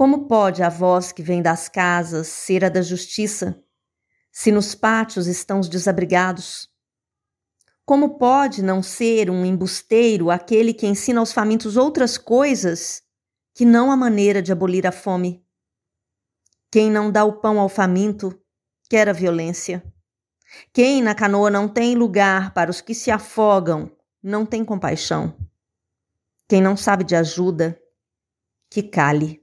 Como pode a voz que vem das casas ser a da justiça, se nos pátios estão os desabrigados? Como pode não ser um embusteiro aquele que ensina aos famintos outras coisas que não a maneira de abolir a fome? Quem não dá o pão ao faminto, quer a violência. Quem na canoa não tem lugar para os que se afogam, não tem compaixão. Quem não sabe de ajuda, que cale.